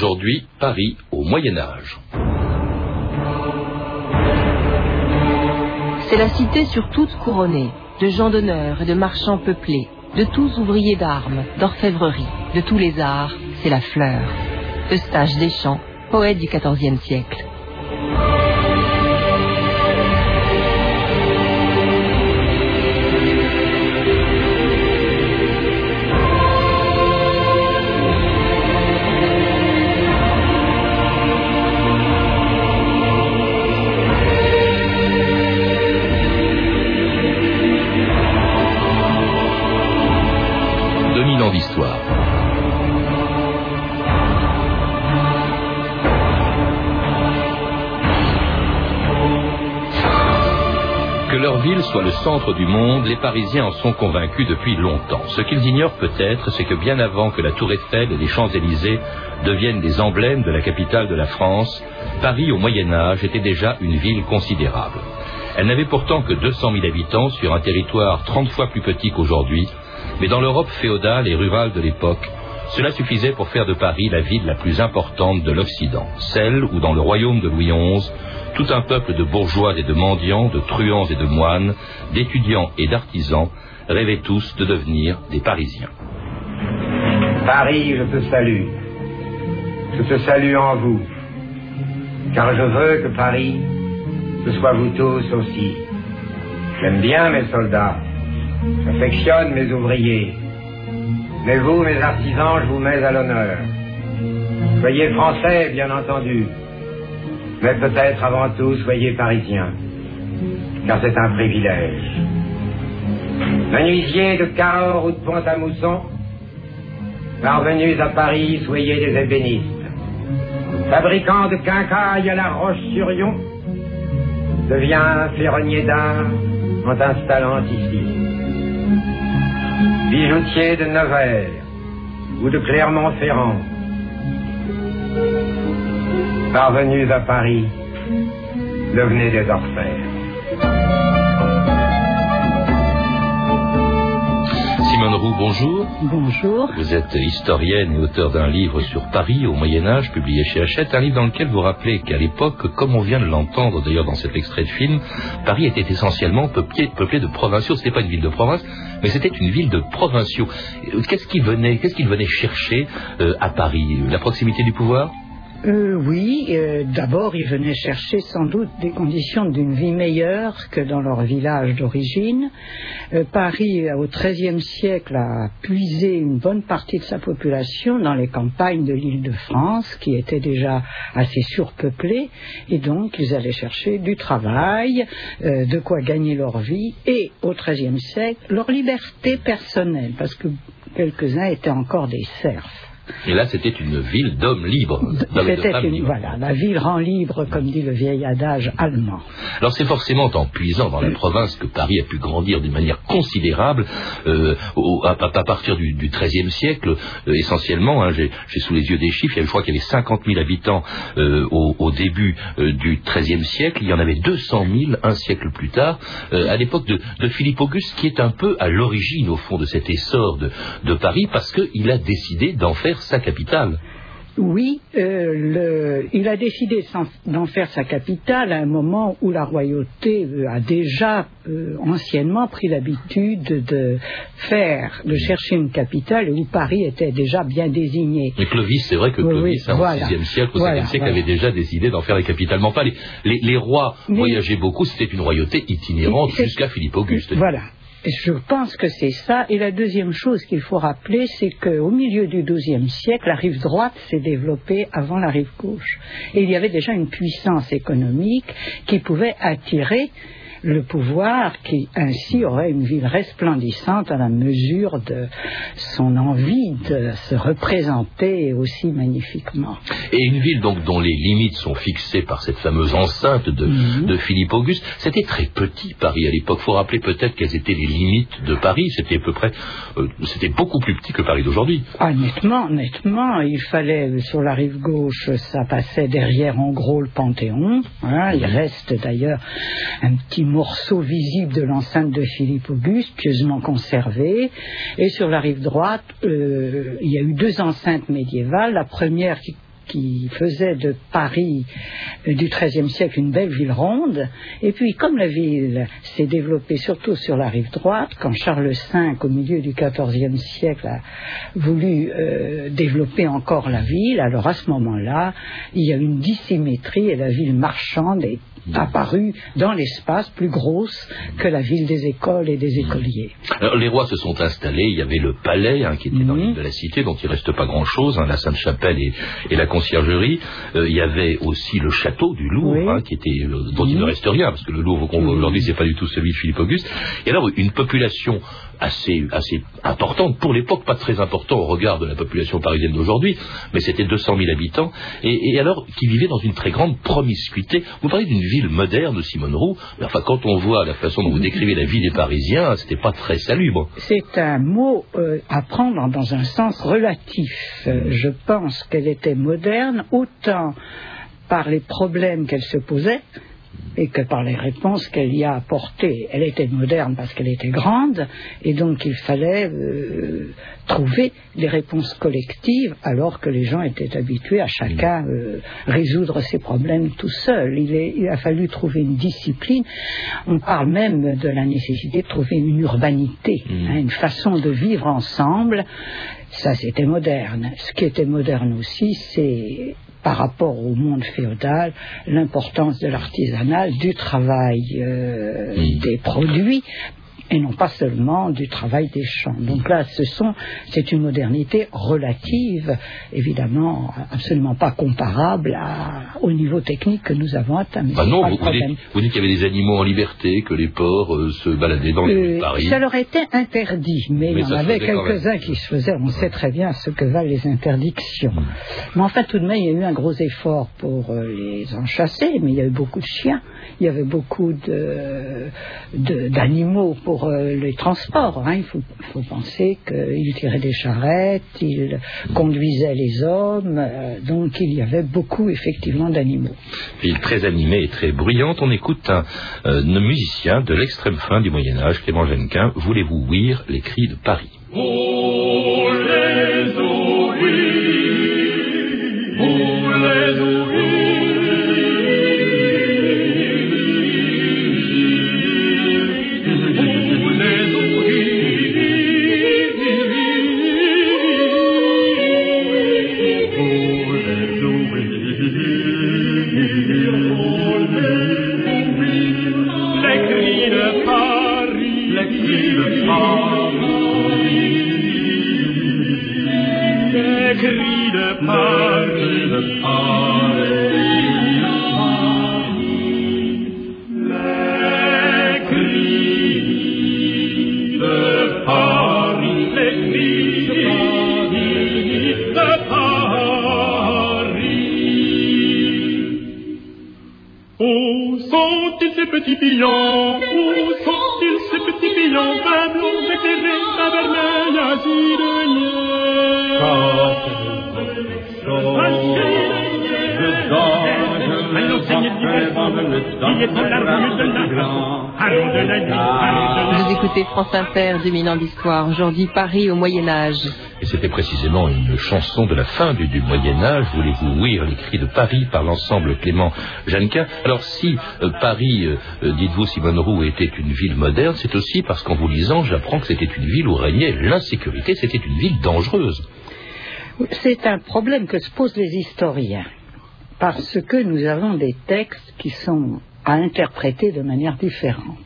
Aujourd'hui, Paris au Moyen Âge. C'est la cité sur toute couronnée, de gens d'honneur et de marchands peuplés, de tous ouvriers d'armes, d'orfèvrerie, de tous les arts, c'est la fleur. Eustache Deschamps, poète du XIVe siècle. Soit le centre du monde, les Parisiens en sont convaincus depuis longtemps. Ce qu'ils ignorent peut-être, c'est que bien avant que la Tour Eiffel et les Champs-Élysées deviennent des emblèmes de la capitale de la France, Paris au Moyen Âge était déjà une ville considérable. Elle n'avait pourtant que 200 000 habitants sur un territoire 30 fois plus petit qu'aujourd'hui, mais dans l'Europe féodale et rurale de l'époque, cela suffisait pour faire de Paris la ville la plus importante de l'Occident, celle où dans le royaume de Louis XI, tout un peuple de bourgeois et de mendiants, de truands et de moines, d'étudiants et d'artisans rêvaient tous de devenir des Parisiens. Paris, je te salue. Je te salue en vous, car je veux que Paris, ce soit vous tous aussi. J'aime bien mes soldats, j'affectionne mes ouvriers, mais vous, mes artisans, je vous mets à l'honneur. Soyez français, bien entendu, mais peut-être avant tout, soyez parisiens, car c'est un privilège. Menuisiers de Cahors ou de Pont-à-Mousson, parvenus à Paris, soyez des ébénistes. Fabricants de quincailles à la Roche-sur-Yon, deviens ferronnier d'art en t'installant ici. Bijoutier de Nevers ou de Clermont-Ferrand, parvenus à Paris, devenez des orfèvres. Roux, bonjour. Bonjour. Vous êtes historienne et auteur d'un livre sur Paris au Moyen Âge, publié chez Hachette, un livre dans lequel vous rappelez qu'à l'époque, comme on vient de l'entendre d'ailleurs dans cet extrait de film, Paris était essentiellement peuplé, peuplé de provinciaux. Ce n'était pas une ville de province, mais c'était une ville de provinciaux. Qu'est-ce qu'ils venaient, qu'est-ce qu'ils venaient chercher euh, à Paris? La proximité du pouvoir? Euh, oui, euh, d'abord ils venaient chercher sans doute des conditions d'une vie meilleure que dans leur village d'origine. Euh, Paris, au XIIIe siècle, a puisé une bonne partie de sa population dans les campagnes de l'île de France, qui étaient déjà assez surpeuplées, et donc ils allaient chercher du travail, de quoi gagner leur vie, et au XIIIe siècle, leur liberté personnelle, parce que quelques-uns étaient encore des serfs. Et là, c'était une ville d'hommes libres. C'était une, voilà, la ville rend libre, comme dit le vieil adage allemand. Alors c'est forcément en puisant dans la province que Paris a pu grandir d'une manière considérable euh, à, partir du, XIIIe siècle, euh, essentiellement. Hein, J'ai sous les yeux des chiffres, il y avait, je crois qu'il y avait 50 000 habitants euh, au, début du XIIIe siècle, il y en avait 200 000 un siècle plus tard, à l'époque de, Philippe Auguste, qui est un peu à l'origine, au fond, de cet essor de Paris, parce qu'il a décidé d'en faire sa capitale. Oui, euh, il a décidé d'en faire sa capitale à un moment où la royauté euh, a déjà euh, anciennement pris l'habitude de faire, de chercher une capitale où Paris était déjà bien désigné. Mais Clovis, c'est vrai que Clovis, hein, au VIe siècle, au VIe siècle, avait déjà décidé d'en faire la capitale. Mais enfin, les, rois voyageaient beaucoup, c'était une royauté itinérante jusqu'à Philippe Auguste. Voilà. Je pense que c'est ça. Et la deuxième chose qu'il faut rappeler, c'est qu'au milieu du XIIe siècle, la rive droite s'est développée avant la rive gauche. Et il y avait déjà une puissance économique qui pouvait attirer le pouvoir qui ainsi aurait une ville resplendissante à la mesure de son envie de se représenter aussi magnifiquement. Et une ville donc dont les limites sont fixées par cette fameuse enceinte de, mhm. Philippe Auguste, c'était très petit Paris à l'époque. Il faut rappeler peut-être quelles étaient les limites de Paris. C'était à peu près, euh, c'était beaucoup plus petit que Paris d'aujourd'hui. Ah, nettement, nettement. Il fallait sur la rive gauche, ça passait derrière en gros le Panthéon. Hein. Il reste d'ailleurs un petit morceaux visibles de l'enceinte de Philippe Auguste, pieusement conservé. Et sur la rive droite, euh, il y a eu deux enceintes médiévales. La première qui qui faisait de Paris euh, du XIIIe siècle une belle ville ronde. Et puis, comme la ville s'est développée surtout sur la rive droite, quand Charles V, au milieu du XIVe siècle, a voulu euh, développer encore la ville, alors à ce moment-là, il y a une dissymétrie et la ville marchande est apparue dans l'espace plus grosse que la ville des écoles et des écoliers. Alors, les rois se sont installés, il y avait le palais hein, qui était dans l'île de la cité, dont il reste pas grand-chose, hein, la Sainte-Chapelle et, et la conciergerie. Euh, il y avait aussi le château du Louvre, Oui. hein, qui était euh, dont il ne reste rien, parce que le Louvre qu'on voit aujourd'hui, c'est pas du tout celui de Philippe Auguste. Et alors, une population assez, assez importante, pour l'époque pas très important au regard de la population parisienne d'aujourd'hui, mais c'était 200 000 habitants, et, alors qui vivait dans une très grande promiscuité. Vous parlez d'une ville moderne, Simone Roux, mais enfin quand on voit la façon dont vous décrivez la vie des Parisiens, c'était pas très salubre. C'est un mot euh, à prendre dans un sens relatif. Euh, je pense qu'elle était moderne autant par les problèmes qu'elle se posait et que par les réponses qu'elle y a apportées. Elle était moderne parce qu'elle était grande et donc il fallait euh, trouver des réponses collectives alors que les gens étaient habitués à chacun euh, résoudre ses problèmes tout seul. Il, est- il a fallu trouver une discipline. On parle même de la nécessité de trouver une urbanité, hein, une façon de vivre ensemble. Ça, c'était moderne. Ce qui était moderne aussi, c'est par rapport au monde féodal, l'importance de l'artisanal, du travail euh, des produits et non pas seulement du travail des champs. Donc là, ce sont, c'est une modernité relative, évidemment absolument pas comparable à- au niveau technique que nous avons atteint. Bah non, vous, dites, vous dites qu'il y avait des animaux en liberté, que les porcs euh, se baladaient dans les rues de Euh, Paris. ça leur était interdit, mais, Mais il y en avait quelques-uns qui se faisaient. On sait très bien ce que valent les interdictions. Mais enfin, tout de même, il y a eu un gros effort pour euh, les en chasser, mais il y a eu beaucoup de chiens. Il y avait beaucoup de- de- d'animaux pour euh, les transports. hein. Il faut, faut penser qu'ils tiraient des charrettes, ils conduisaient les hommes, euh, donc il y avait beaucoup effectivement d'animaux. Ville très animée et très bruyante. On écoute un, euh, un musicien de l'extrême fin du Moyen Âge, Clément Genquin. Voulez-vous ouïr les cris de Paris? Les petits Où sont-ils ces petits vermeil Vous écoutez France Inter, 2000 ans d'histoire. Aujourd'hui, Paris au Moyen Âge. Et c'était précisément une chanson de la fin du, Moyen Âge. Voulez-vous ouïr les cris de Paris par l'ensemble Clément Jeannequin? Alors si euh, Paris, euh, euh, dites-vous Simone Roux, était une ville moderne, c'est aussi parce qu'en vous lisant, j'apprends que c'était une ville où régnait l'insécurité. C'était une ville dangereuse. C'est un problème que se posent les historiens, parce que nous avons des textes qui sont à interpréter de manière différente.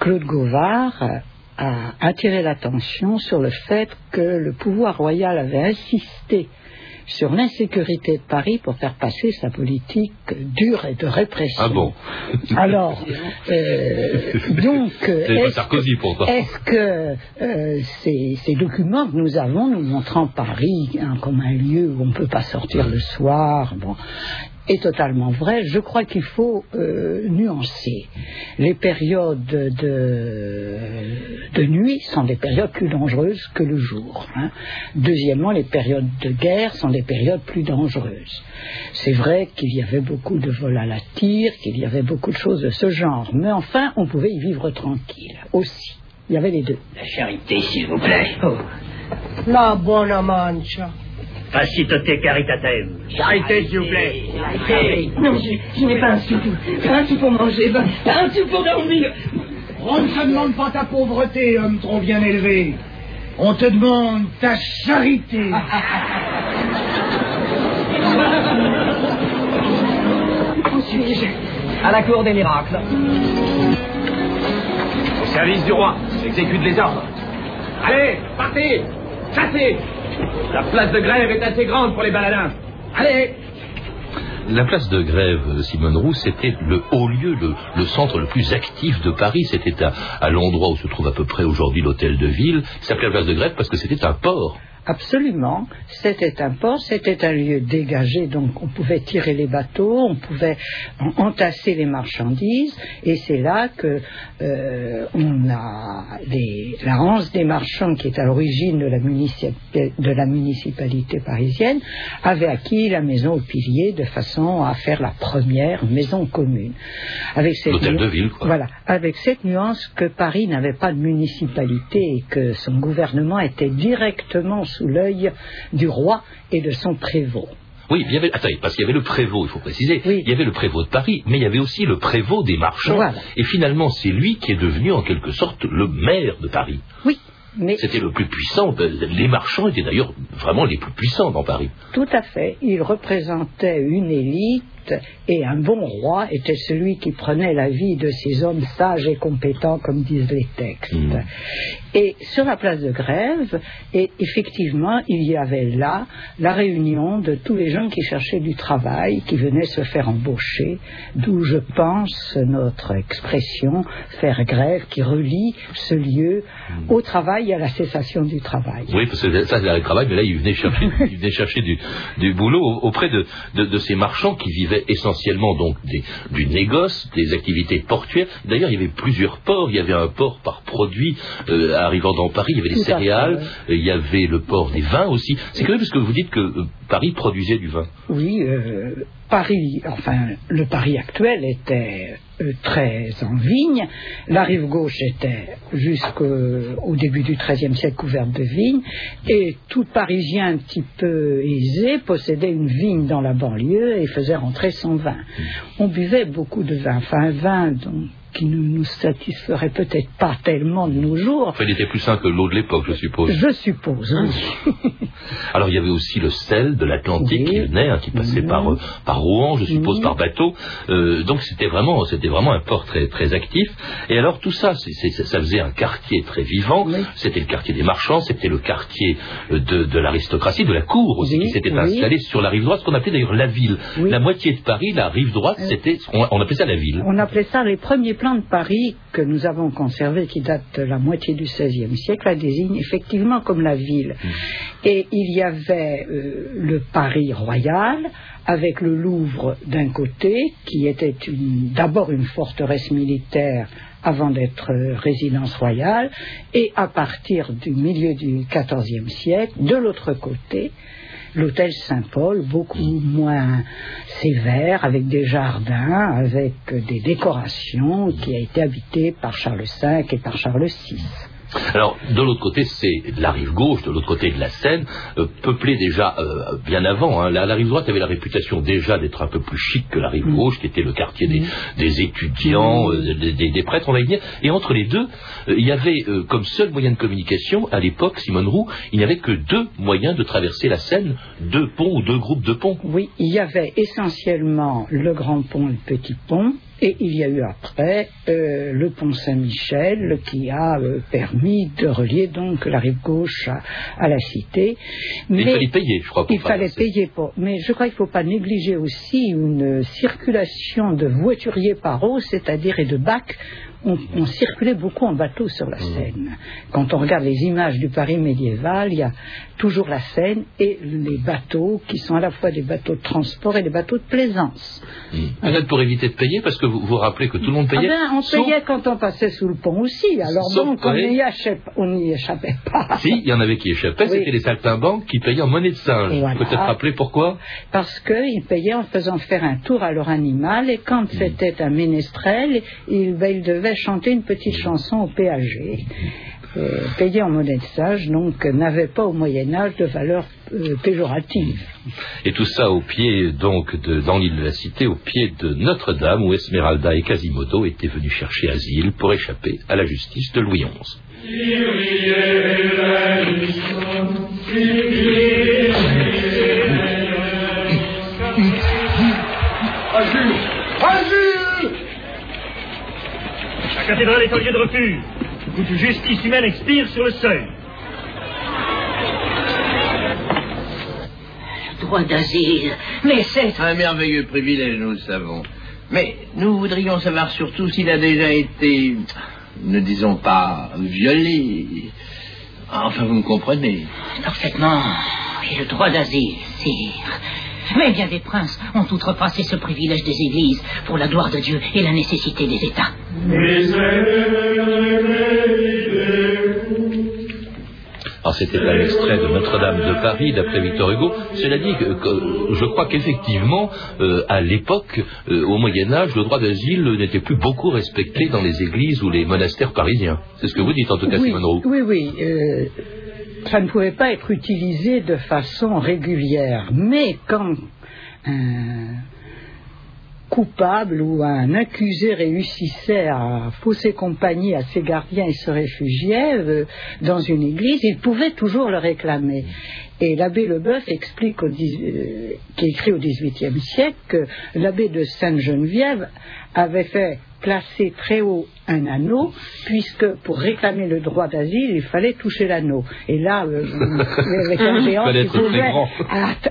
Claude Gauvard euh, a attiré l'attention sur le fait que le pouvoir royal avait insisté sur l'insécurité de Paris pour faire passer sa politique dure et de répression. Ah bon Alors, euh, donc, est-ce pourtant. est-ce que euh, ces, ces documents que nous avons nous montrant Paris hein, comme un lieu où on ne peut pas sortir le soir, bon, est totalement vrai. Je crois qu'il faut euh, nuancer. Les périodes de, de nuit sont des périodes plus dangereuses que le jour. hein. Deuxièmement, les périodes de guerre sont des périodes plus dangereuses. C'est vrai qu'il y avait beaucoup de vols à la tire, qu'il y avait beaucoup de choses de ce genre, mais enfin, on pouvait y vivre tranquille aussi. Il y avait les deux. La charité, s'il vous plaît. La buona mancia. Facitoté caritatem. Charité, s'il vous plaît. Non, je, je n'ai pas un sou. Pas un sou pour manger, pas un sou pour dormir. On ne te demande pas ta pauvreté, homme trop bien élevé. On te demande ta charité. Où suis-je? À la cour des miracles. Au service du roi. Exécute les ordres. Allez, partez Chassez La place de grève est assez grande pour les baladins. Allez La place de grève, Simone Roux, c'était le haut lieu, le, centre le plus actif de Paris. C'était à, l'endroit où se trouve à peu près aujourd'hui l'hôtel de ville. Il s'appelait la place de grève parce que c'était un port. Absolument. C'était un port, c'était un lieu dégagé, donc on pouvait tirer les bateaux, on pouvait en- entasser les marchandises, et c'est là que euh, on a les, la Hanse des marchands, qui est à l'origine de, la municipi- de la municipalité parisienne, avait acquis la maison au pilier de façon à faire la première maison commune. Avec cette L'hôtel de ville, quoi. Voilà, avec cette nuance que Paris n'avait pas de municipalité et que son gouvernement était directement sous l'œil du roi et de son prévôt. Oui, il y avait, attendez, parce qu'il y avait le prévôt, il faut préciser. Oui. Il y avait le prévôt de Paris, mais il y avait aussi le prévôt des marchands. Voilà. Et finalement, c'est lui qui est devenu en quelque sorte le maire de Paris. Oui, mais C'était le plus puissant. Les marchands étaient d'ailleurs vraiment les plus puissants dans Paris. tout à fait, il représentait une élite et un bon roi était celui qui prenait la vie de ces hommes sages et compétents, comme disent les textes. Mm. Et sur la place de grève, et effectivement, il y avait là la réunion de tous les gens qui cherchaient du travail, qui venaient se faire embaucher, d'où je pense notre expression faire grève qui relie ce lieu au travail et à la cessation du travail. Oui, parce que ça, c'est le travail, mais là, il venait chercher, du, du boulot auprès de, de, de ces marchands qui vivaient essentiellement donc des, du négoce, des activités portuaires. D'ailleurs, il y avait plusieurs ports. Il y avait un port par produit euh, arrivant dans Paris. Il y avait les céréales. fait. Il y avait le port des vins aussi. C'est curieux parce que vous dites que euh, Paris produisait du vin. Oui, euh, Paris, enfin, le Paris actuel était euh, très en vigne. La rive gauche était jusqu'au début du XIIIe siècle couverte de vignes. Et tout Parisien un petit peu aisé possédait une vigne dans la banlieue et faisait rentrer son vin. On buvait beaucoup de vin, enfin un vin dont- qui ne nous satisferait peut-être pas tellement de nos jours. Enfin, il était plus sain que l'eau de l'époque, je suppose. Je suppose. Alors il y avait aussi le sel de l'Atlantique Oui. qui venait, hein, qui passait Mhm. par, euh, par Rouen, je suppose, Mhm. par bateau. Euh, donc c'était vraiment, c'était vraiment un port très, très actif. Et alors tout ça, ça faisait un quartier très vivant. C'était le quartier des marchands, c'était le quartier euh, de, de l'aristocratie, de la cour aussi, qui s'était installée sur la rive droite, ce qu'on appelait d'ailleurs la ville. La moitié de Paris, la rive droite, c'était, on, on appelait ça la ville. On appelait ça les premiers plans de Paris que nous avons conservés, qui datent de la moitié du XVIe siècle, la désigne effectivement comme la ville. Et il y avait euh, le Paris royal, avec le Louvre d'un côté, qui était d'abord une forteresse militaire avant d'être euh, résidence royale, et à partir du milieu du XIVe siècle, de l'autre côté, l'hôtel Saint-Paul, beaucoup moins sévère, avec des jardins, avec des décorations, qui a été habité par Charles V et par Charles VI. Alors, de l'autre côté, c'est la rive gauche, de l'autre côté de la Seine, euh, peuplée déjà euh, bien avant. hein. La, la rive droite avait la réputation déjà d'être un peu plus chic que la rive Mm. gauche, qui était le quartier des, des étudiants, euh, des, des- des prêtres, on va dire. Et entre les deux, euh, il y avait euh, comme seul moyen de communication, à l'époque, Simone Roux, il n'y avait que deux moyens de traverser la Seine, deux ponts ou deux groupes de ponts. Oui, il y avait essentiellement le grand pont et le petit pont, et il y a eu après euh, le pont Saint-Michel qui a euh, permis de relier donc la rive gauche à, à la cité. Mais il fallait payer, je crois. pour Il fallait payer pour. Mais je crois qu'il ne faut pas négliger aussi une circulation de voituriers par eau, c'est-à-dire et de bacs. On, on circulait beaucoup en bateau sur Mmh. la Seine. Quand on regarde les images du Paris médiéval, il y a toujours la Seine et les bateaux qui sont à la fois des bateaux de transport et des bateaux de plaisance. Hmm. Peut-être pour éviter de payer, parce que vous vous rappelez que tout le monde Ah payait. ben, on sauf- payait quand on passait sous le pont aussi. Alors Sauf- donc on n'y échappait, on n'y échappait pas. Si, il y en avait qui échappaient, Oui. c'était les saltimbanques qui payaient en monnaie de singe. Voilà. Peut-être rappeler pourquoi parce qu'ils payaient en faisant faire un tour à leur animal et quand c'était un ménestrel, il, ben, il devait chanter une petite chanson au péager. euh, payé en monnaie de sage, donc euh, n'avait pas au Moyen Âge de valeur euh, péjorative. Et tout ça au pied, donc, de, dans l'île de la Cité, au pied de Notre-Dame, où Esmeralda et Quasimodo étaient venus chercher asile pour échapper à la justice de Louis XI. Azul La cathédrale est un lieu de refuge, justice humaine expire sur le seuil. Droit d'asile. Mais c'est... Un merveilleux privilège, nous le savons. Mais nous voudrions savoir surtout s'il a déjà été, ne disons pas, violé. Enfin, vous me comprenez. Parfaitement. Et le droit d'asile, sire. Mais bien des princes ont outrepassé ce privilège des églises pour la gloire de Dieu et la nécessité des États. Alors c'était un extrait de Notre-Dame de Paris, d'après Victor Hugo. Cela dit, que, que- je crois qu'effectivement, euh, à l'époque, euh, au Moyen Âge, le droit d'asile n'était plus beaucoup respecté dans les églises ou les monastères parisiens. C'est ce que vous dites en tout cas, oui, Simone Roux. oui, oui. euh, ça ne pouvait pas être utilisé de façon régulière. Mais quand un coupable ou un accusé réussissait à fausser compagnie à ses gardiens et se réfugiait euh, dans une église, il pouvait toujours le réclamer. Et l'abbé Leboeuf explique, au euh, qui écrit au XVIIIe siècle, que l'abbé de Sainte-Geneviève avait fait placer très haut un anneau, puisque pour réclamer le droit d'asile, il fallait toucher l'anneau. Et là, euh, avec un géant Fallait qui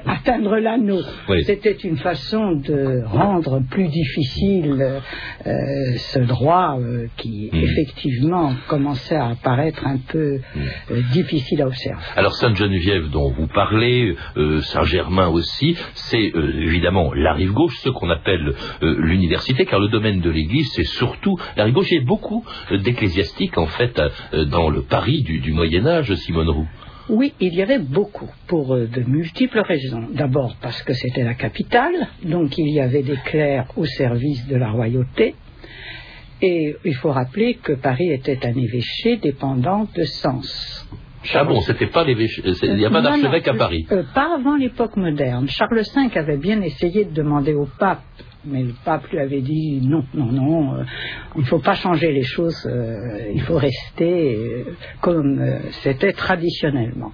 atteindre l'anneau. Oui. C'était une façon de rendre plus difficile euh, ce droit euh, qui, Mm. effectivement, commençait à apparaître un peu euh, difficile à observer. Alors Sainte-Geneviève dont vous parlez, Saint-Germain aussi, c'est évidemment la rive gauche, ce qu'on appelle l'université, car le domaine de l'Église, c'est surtout la rive gauche. Il y a beaucoup d'ecclésiastiques, en fait, euh, dans le Paris du, du Moyen Âge, Simone Roux. Oui, il y avait beaucoup, pour euh, de multiples raisons. D'abord parce que c'était la capitale, donc il y avait des clercs au service de la royauté. Et il faut rappeler que Paris était un évêché dépendant de Sens. Ah bon, c'était pas l'évêché, euh, il n'y a pas d'archevêque à Paris. euh, pas avant l'époque moderne. Charles V avait bien essayé de demander au pape, mais le pape lui avait dit non, non, non, euh, il ne faut pas changer les choses, euh, il faut rester euh, comme c'était traditionnellement.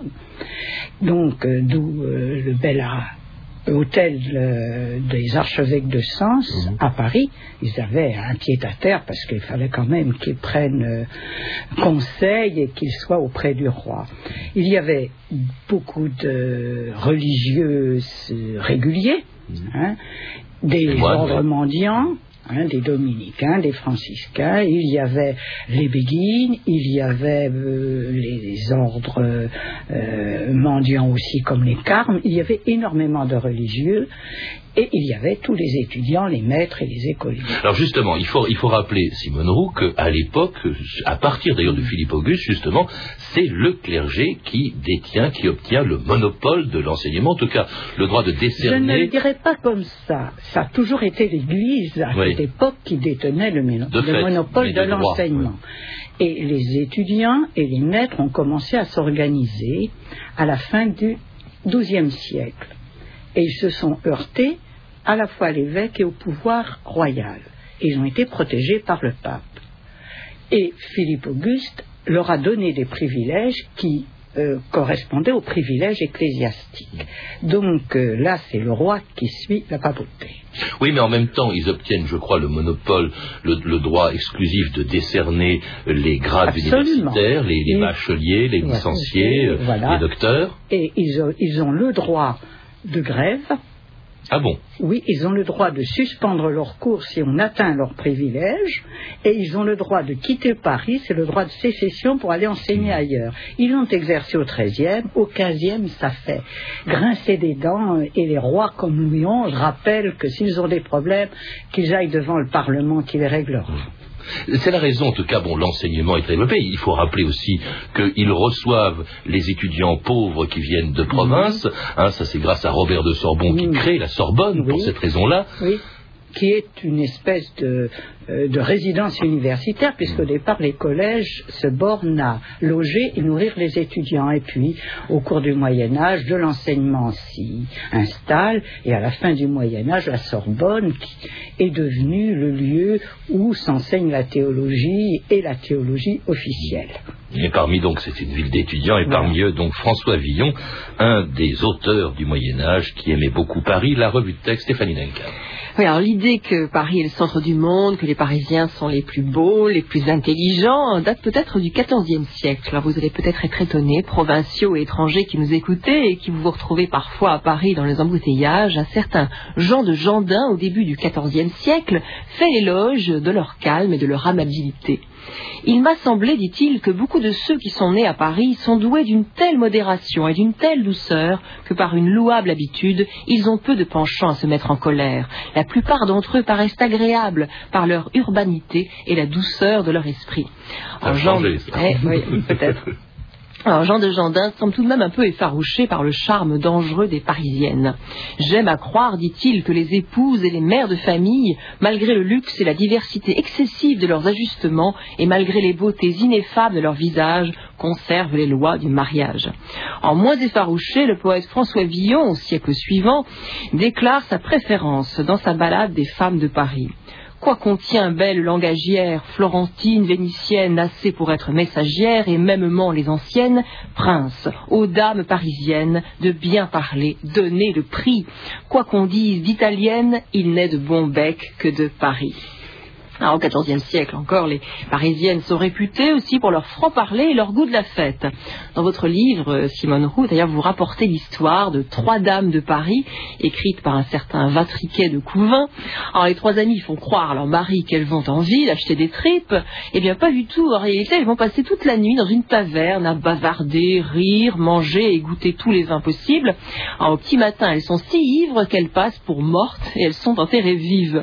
Donc, d'où le bel hôtel des archevêques de Sens à Paris. Ils avaient un pied à terre parce qu'il fallait quand même qu'ils prennent conseil et qu'ils soient auprès du roi. Il y avait beaucoup de religieux réguliers, hein, des ordres mendiants, hein, des dominicains, des franciscains, il y avait les béguines, il y avait euh, les ordres euh, mendiants aussi comme les carmes, il y avait énormément de religieux et il y avait tous les étudiants, les maîtres et les écoliers. Alors justement, il faut, il faut rappeler, Simone Roux, qu'à l'époque, à partir d'ailleurs de Philippe Auguste, justement, c'est le clergé qui détient, qui obtient le monopole de l'enseignement, en tout cas le droit de Je ne décerner. le dirais pas comme ça. Ça a toujours été l'Église à Oui. cette époque qui détenait le, méno- De le fait, monopole de l'enseignement. Et les étudiants et les maîtres ont commencé à s'organiser à la fin du XIIe siècle. Et ils se sont heurtés à la fois à l'évêque et au pouvoir royal. Et ils ont été protégés par le pape. Et Philippe Auguste leur a donné des privilèges qui euh, correspondaient aux privilèges ecclésiastiques. Donc euh, là, c'est le roi qui suit la papauté. Oui, mais en même temps, ils obtiennent, je crois, le monopole, le, le droit exclusif de décerner les grades Absolument. universitaires, les, bacheliers, les licenciés, Voilà. les docteurs. Et ils ont le droit de grève. Ah bon? Oui, ils ont le droit de suspendre leurs cours si on atteint leurs privilèges, et ils ont le droit de quitter Paris, c'est le droit de sécession pour aller enseigner ailleurs. Ils l'ont exercé au XIIIe, au XVe, ça fait grincer des dents, et les rois comme Louis XI rappellent que s'ils ont des problèmes, qu'ils aillent devant le Parlement qui les réglera. C'est la raison, en tout cas, bon, l'enseignement est très développé. Il faut rappeler aussi qu'ils reçoivent les étudiants pauvres qui viennent de province. Hein, ça, c'est grâce à Robert de Sorbonne qui Mhm. crée la Sorbonne pour cette raison-là. Oui. Qui est une espèce de, euh, de résidence universitaire, puisqu'au départ, les collèges se bornent à loger et nourrir les étudiants. Et puis, au cours du Moyen Âge, de l'enseignement s'y installe, et à la fin du Moyen Âge, la Sorbonne est devenue le lieu où s'enseigne la théologie et la théologie officielle. Et parmi donc, c'est une ville d'étudiants, et parmi eux donc François Villon, un des auteurs du Moyen Âge qui aimait beaucoup Paris, la revue de texte Stéphanie Duncan. Alors l'idée que Paris est le centre du monde, que les Parisiens sont les plus beaux, les plus intelligents, date peut-être du XIVe siècle. Alors vous allez peut-être être étonnés, provinciaux et étrangers qui nous écoutez et qui vous vous retrouvez parfois à Paris dans les embouteillages, un certain Jean de Gendin, au début du XIVe siècle, fait l'éloge de leur calme et de leur amabilité. Il m'a semblé, dit-il, que beaucoup de ceux qui sont nés à Paris sont doués d'une telle modération et d'une telle douceur que par une louable habitude, ils ont peu de penchant à se mettre en colère. La plupart d'entre eux paraissent agréables par leur urbanité et la douceur de leur esprit. Ça a changé, ça. Eh, oui, peut-être. Alors Jean de Gendin semble tout de même un peu effarouché par le charme dangereux des Parisiennes. J'aime à croire, dit-il, que les épouses et les mères de famille, malgré le luxe et la diversité excessive de leurs ajustements et malgré les beautés ineffables de leurs visages, conservent les lois du mariage. En moins effarouché, le poète François Villon, au siècle suivant, déclare sa préférence dans sa ballade des femmes de Paris. Quoi contient belle langagière, florentine, vénitienne, assez pour être messagère, et mêmement les anciennes, prince, aux dames parisiennes, de bien parler, donner le prix. Quoi qu'on dise d'italienne, il n'est de bon bec que de Paris. Alors, au XIVe siècle encore, les Parisiennes sont réputées aussi pour leur franc-parler et leur goût de la fête. Dans votre livre, Simone Roux, d'ailleurs, vous rapportez l'histoire de trois dames de Paris, écrite par un certain Vatriquet de Couvin. Alors, les trois amies font croire à leur mari qu'elles vont en ville acheter des tripes. Eh bien, pas du tout. En réalité, elles vont passer toute la nuit dans une taverne à bavarder, rire, manger et goûter tous les vins possibles. Alors, au petit matin, elles sont si ivres qu'elles passent pour mortes et elles sont enterrées vives.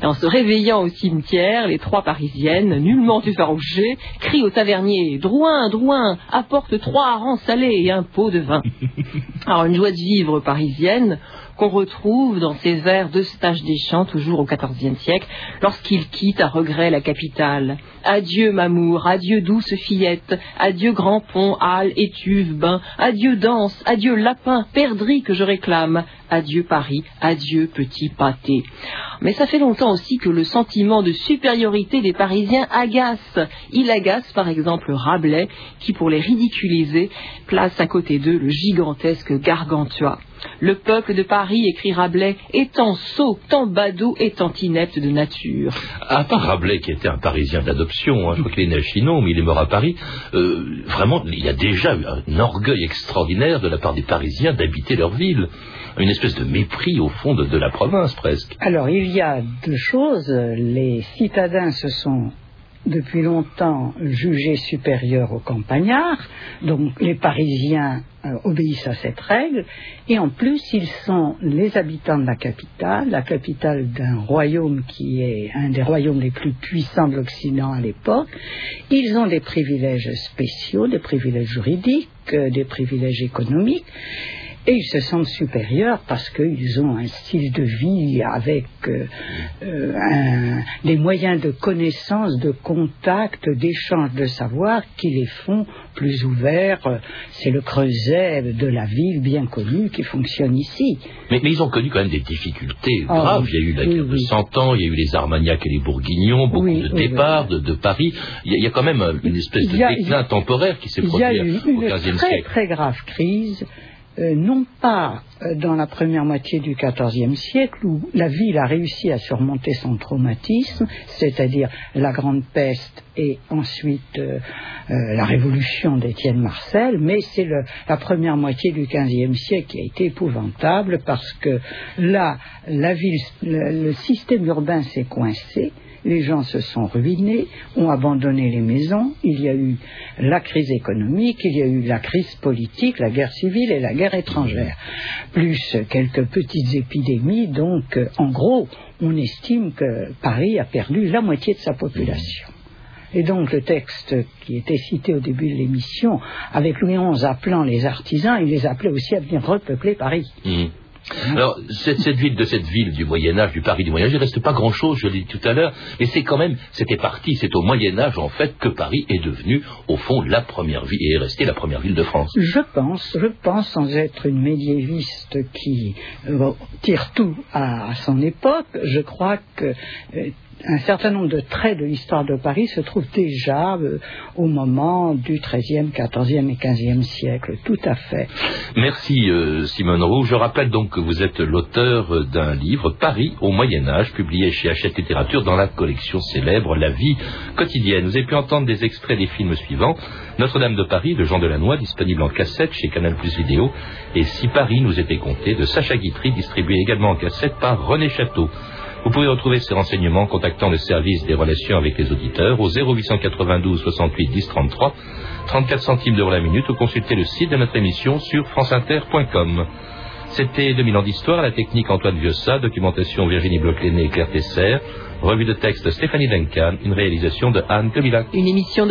Et en se réveillant au les trois parisiennes, nullement effarouchées, crient au tavernier Drouin, Drouin, apporte trois harengs salés et un pot de vin. Alors, une joie de vivre parisienne qu'on retrouve dans ces vers d'Eustache Deschamps, toujours au XIVe siècle, lorsqu'il quitte à regret la capitale. Adieu, Mamour, adieu, douce fillette, adieu, grand pont, halle, étuve, bain, adieu, danse, adieu, lapin, perdrix que je réclame, adieu, Paris, adieu, petit pâté. Mais ça fait longtemps aussi que le sentiment de supériorité des Parisiens agace. Il agace, par exemple, Rabelais, qui, pour les ridiculiser, place à côté d'eux le gigantesque Gargantua. Le peuple de Paris, écrit Rabelais, étant sot, tant badaud et tant inepte de nature. À part Rabelais, qui était un Parisien d'adoption, hein, je crois qu'il est né à Chinon, mais il est mort à Paris, euh, vraiment, il y a déjà eu un orgueil extraordinaire de la part des Parisiens d'habiter leur ville. Une espèce de mépris, au fond, de, de la province, presque. Alors, il y a deux choses. Les citadins se sont depuis longtemps jugés supérieurs aux campagnards, donc les Parisiens euh, obéissent à cette règle, et en plus ils sont les habitants de la capitale, la capitale d'un royaume qui est un des royaumes les plus puissants de l'Occident à l'époque, ils ont des privilèges spéciaux, des privilèges juridiques, euh, des privilèges économiques, et ils se sentent supérieurs parce qu'ils ont un style de vie avec euh, euh, des moyens de connaissance, de contact, d'échange de savoir qui les font plus ouverts. C'est le creuset de la ville bien connu qui fonctionne ici. Mais, mais ils ont connu quand même des difficultés Ah graves. oui, Il y a eu la oui, guerre de oui. Cent Ans, il y a eu les Armagnacs et les Bourguignons, beaucoup Oui, de départs de, de Paris. Il y, a, il y a quand même euh, une espèce de a- déclin temporaire qui s'est Il y produit a eu au une XVe très siècle. très grave crise, euh, non pas euh, dans la première moitié du XIVe siècle où la ville a réussi à surmonter son traumatisme, c'est-à-dire la grande peste et ensuite euh, la révolution d'Étienne Marcel, mais c'est la première moitié du XVe siècle qui a été épouvantable parce que là, la ville, le, le système urbain s'est coincé. Les gens se sont ruinés, ont abandonné les maisons. Il y a eu la crise économique, il y a eu la crise politique, la guerre civile et la guerre étrangère, plus quelques petites épidémies. Donc, euh, en gros, on estime que Paris a perdu la moitié de sa population. Et donc le texte qui était cité au début de l'émission, avec Louis XI appelant les artisans, il les appelait aussi à venir repeupler Paris. Mhm. Alors, cette, cette ville de cette ville du Moyen Âge, du Paris du Moyen Âge, il reste pas grand-chose, je l'ai dit tout à l'heure, mais c'est quand même, c'était parti, c'est au Moyen Âge en fait que Paris est devenu, au fond, la première ville et est restée la première ville de France. Je pense, je pense, sans être une médiéviste qui euh, tire tout à, à son époque, je crois que euh, un certain nombre de traits de l'histoire de Paris se trouvent déjà euh, au moment du XIIIe, XIVe et XVe siècle. Tout à fait. Merci euh, Simone Roux. Je rappelle donc que vous êtes l'auteur euh, d'un livre, Paris au Moyen Âge, publié chez Hachette Littérature dans la collection célèbre La vie quotidienne. Vous avez pu entendre des extraits des films suivants. Notre-Dame de Paris de Jean Delannoy, disponible en cassette chez Canal Plus Vidéo, et Si Paris nous était compté de Sacha Guitry, distribué également en cassette par René Château. Vous pouvez retrouver ces renseignements en contactant le service des relations avec les auditeurs au 0892 68 10 33, 34 centimes d'euros la minute ou consulter le site de notre émission sur franceinter.com. C'était 2000 ans d'histoire, la technique Antoine Viossa, documentation Virginie Bloclené et Claire Tesser, revue de texte Stéphanie Duncan, une réalisation de Anne Comilac. Une émission de